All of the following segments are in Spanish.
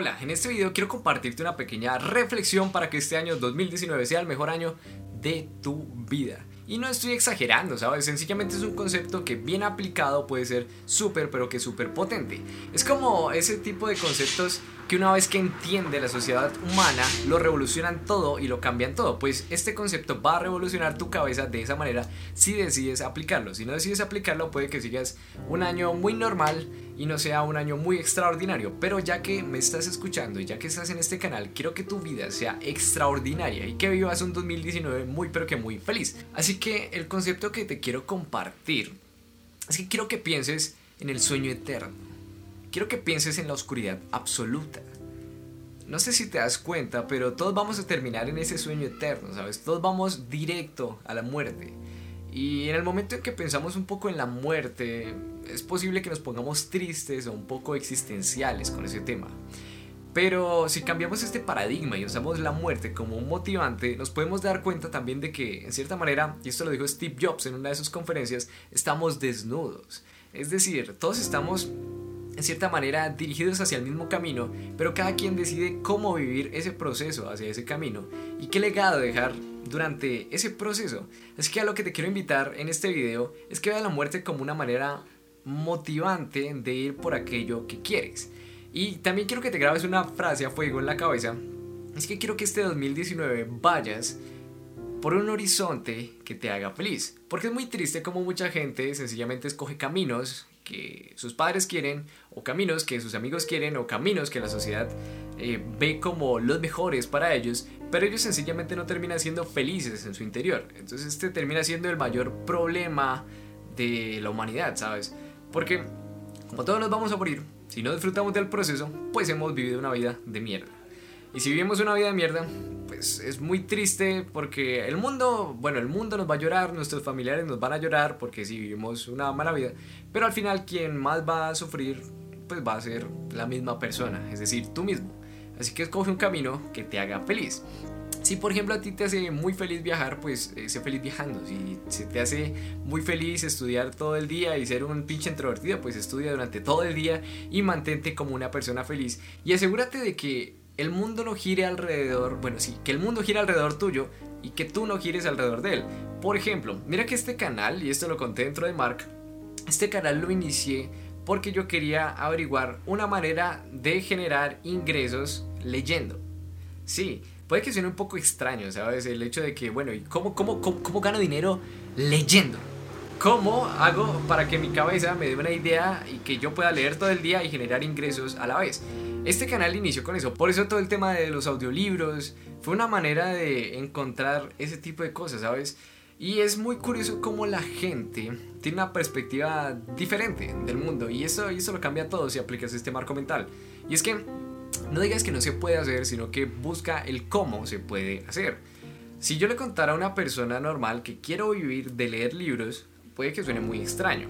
Hola, en este video quiero compartirte una pequeña reflexión para que este año 2019 sea el mejor año de tu vida. Y no estoy exagerando, ¿sabes? Sencillamente es un concepto que bien aplicado puede ser súper, pero que súper potente. Es como ese tipo de conceptos que una vez que entiende la sociedad humana, lo revolucionan todo y lo cambian todo. Pues este concepto va a revolucionar tu cabeza de esa manera si decides aplicarlo. Si no decides aplicarlo, puede que sigas un año muy normal y no sea un año muy extraordinario. Pero ya que me estás escuchando y ya que estás en este canal, quiero que tu vida sea extraordinaria y que vivas un 2019 muy pero que muy feliz. Así que el concepto que te quiero compartir es que quiero que pienses en el sueño eterno quiero que pienses en la oscuridad absoluta. No sé si te das cuenta, pero todos vamos a terminar en ese sueño eterno, ¿sabes? Todos vamos directo a la muerte. Y en el momento en que pensamos un poco en la muerte, es posible que nos pongamos tristes o un poco existenciales con ese tema. Pero si cambiamos este paradigma y usamos la muerte como un motivante, nos podemos dar cuenta también de que, en cierta manera, y esto lo dijo Steve Jobs en una de sus conferencias, estamos desnudos. Es decir, todos estamos en cierta manera dirigidos hacia el mismo camino, pero cada quien decide cómo vivir ese proceso hacia ese camino y qué legado dejar durante ese proceso. Así que a lo que te quiero invitar en este video es que veas la muerte como una manera motivante de ir por aquello que quieres. Y también quiero que te grabes una frase a fuego en la cabeza. Es que quiero que este 2019 vayas por un horizonte que te haga feliz. Porque es muy triste como mucha gente sencillamente escoge caminos que sus padres quieren, o caminos que sus amigos quieren, o caminos que la sociedad eh, ve como los mejores para ellos, pero ellos sencillamente no terminan siendo felices en su interior. Entonces este termina siendo el mayor problema de la humanidad, ¿sabes? Porque como todos nos vamos a morir, si no disfrutamos del proceso, pues hemos vivido una vida de mierda. Y si vivimos una vida de mierda, pues es muy triste porque el mundo, bueno, el mundo nos va a llorar, nuestros familiares nos van a llorar porque si vivimos una mala vida, pero al final quien más va a sufrir, pues va a ser la misma persona, es decir, tú mismo. Así que escoge un camino que te haga feliz. Si por ejemplo a ti te hace muy feliz viajar, pues eh, sé feliz viajando. Si se te hace muy feliz estudiar todo el día y ser un pinche introvertido, pues estudia durante todo el día y mantente como una persona feliz. Y asegúrate de que el mundo no gire alrededor, bueno, sí, que el mundo gire alrededor tuyo y que tú no gires alrededor de él. Por ejemplo, mira que este canal, y esto lo conté dentro de Mark, este canal lo inicié porque yo quería averiguar una manera de generar ingresos leyendo. Sí, puede que suene un poco extraño, ¿sabes? El hecho de que, bueno, ¿y cómo, cómo, cómo, cómo gano dinero leyendo? ¿Cómo hago para que mi cabeza me dé una idea y que yo pueda leer todo el día y generar ingresos a la vez? Este canal inició con eso, por eso todo el tema de los audiolibros fue una manera de encontrar ese tipo de cosas, ¿sabes? Y es muy curioso cómo la gente tiene una perspectiva diferente del mundo y eso, y eso lo cambia todo si aplicas este marco mental. Y es que no digas que no se puede hacer, sino que busca el cómo se puede hacer. Si yo le contara a una persona normal que quiero vivir de leer libros, puede que suene muy extraño.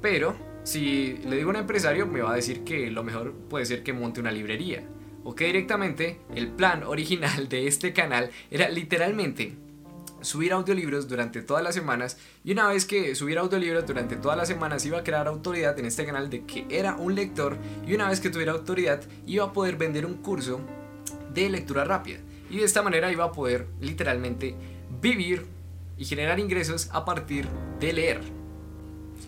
Pero si le digo a un empresario, me va a decir que lo mejor puede ser que monte una librería. O que directamente el plan original de este canal era literalmente subir audiolibros durante todas las semanas y una vez que subiera audiolibros durante todas las semanas iba a crear autoridad en este canal de que era un lector y una vez que tuviera autoridad iba a poder vender un curso de lectura rápida y de esta manera iba a poder literalmente vivir y generar ingresos a partir de leer.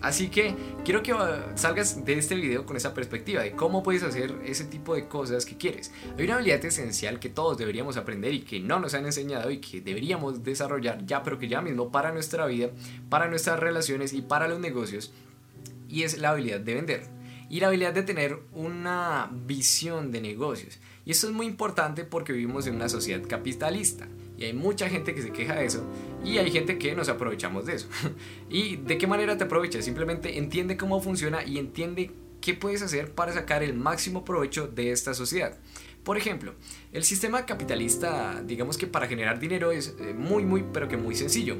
Así que quiero que salgas de este video con esa perspectiva de cómo puedes hacer ese tipo de cosas que quieres. Hay una habilidad esencial que todos deberíamos aprender y que no nos han enseñado y que deberíamos desarrollar ya, pero que ya mismo para nuestra vida, para nuestras relaciones y para los negocios. Y es la habilidad de vender y la habilidad de tener una visión de negocios. Y esto es muy importante porque vivimos en una sociedad capitalista. Y hay mucha gente que se queja de eso y hay gente que nos aprovechamos de eso. ¿Y de qué manera te aprovechas? Simplemente entiende cómo funciona y entiende qué puedes hacer para sacar el máximo provecho de esta sociedad. Por ejemplo, el sistema capitalista, digamos que para generar dinero es eh, muy, muy, pero que muy sencillo.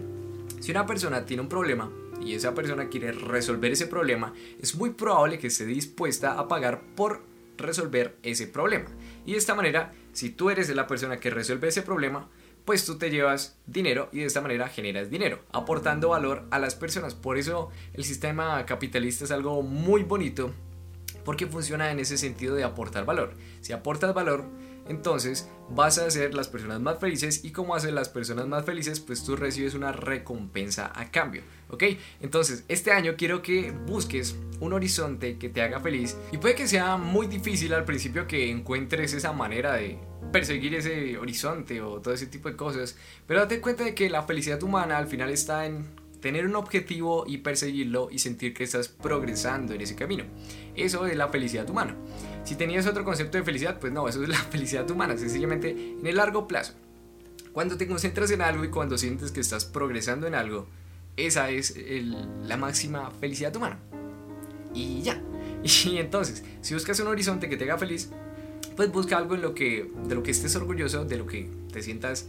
Si una persona tiene un problema y esa persona quiere resolver ese problema, es muy probable que esté dispuesta a pagar por resolver ese problema. Y de esta manera, si tú eres la persona que resuelve ese problema, pues tú te llevas dinero y de esta manera generas dinero, aportando valor a las personas. Por eso el sistema capitalista es algo muy bonito porque funciona en ese sentido de aportar valor. Si aportas valor, entonces vas a hacer las personas más felices y como hacen las personas más felices, pues tú recibes una recompensa a cambio, ¿ok? Entonces, este año quiero que busques un horizonte que te haga feliz y puede que sea muy difícil al principio que encuentres esa manera de perseguir ese horizonte o todo ese tipo de cosas, pero date cuenta de que la felicidad humana al final está en tener un objetivo y perseguirlo y sentir que estás progresando en ese camino. Eso es la felicidad humana. Si tenías otro concepto de felicidad, pues no, eso es la felicidad humana, sencillamente en el largo plazo. Cuando te concentras en algo y cuando sientes que estás progresando en algo, esa es la máxima felicidad humana. Y ya. Y entonces, si buscas un horizonte que te haga feliz, pues busca algo en lo que, de lo que estés orgulloso, de lo que te sientas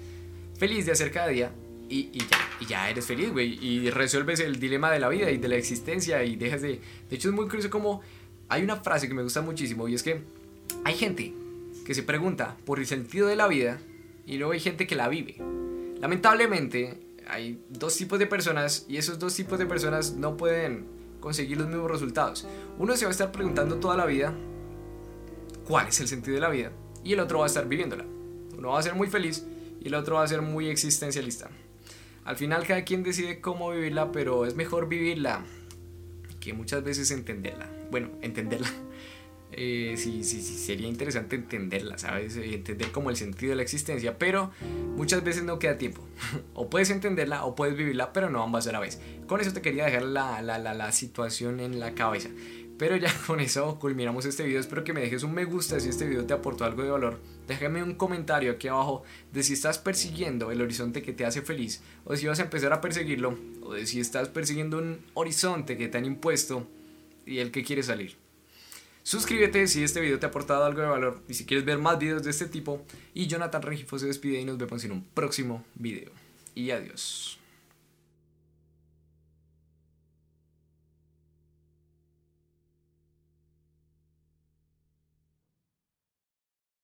feliz de hacer cada día y, ya, eres feliz, güey. Y resuelves el dilema de la vida y de la existencia y dejas de... De hecho es muy curioso como hay una frase que me gusta muchísimo y es que hay gente que se pregunta por el sentido de la vida y luego hay gente que la vive. Lamentablemente hay dos tipos de personas y esos dos tipos de personas no pueden conseguir los mismos resultados. Uno se va a estar preguntando toda la vida cuál es el sentido de la vida y el otro va a estar viviéndola. Uno va a ser muy feliz y el otro va a ser muy existencialista. Al final cada quien decide cómo vivirla, pero es mejor vivirla que muchas veces entenderla. Bueno, entenderla. Eh, sí, sí, sí, sería interesante entenderla, ¿sabes? Eh, entender como el sentido de la existencia, pero muchas veces no queda tiempo. o puedes entenderla o puedes vivirla, pero no ambas a la vez. Con eso te quería dejar la, la, la, la situación en la cabeza. Pero ya con eso culminamos este video. Espero que me dejes un me gusta si este video te aportó algo de valor. Déjame un comentario aquí abajo de si estás persiguiendo el horizonte que te hace feliz o si vas a empezar a perseguirlo o de si estás persiguiendo un horizonte que te han impuesto y el que quieres salir. Suscríbete si este video te ha aportado algo de valor y si quieres ver más videos de este tipo. Y Jonathan Regifo se despide y nos vemos en un próximo video. Y adiós.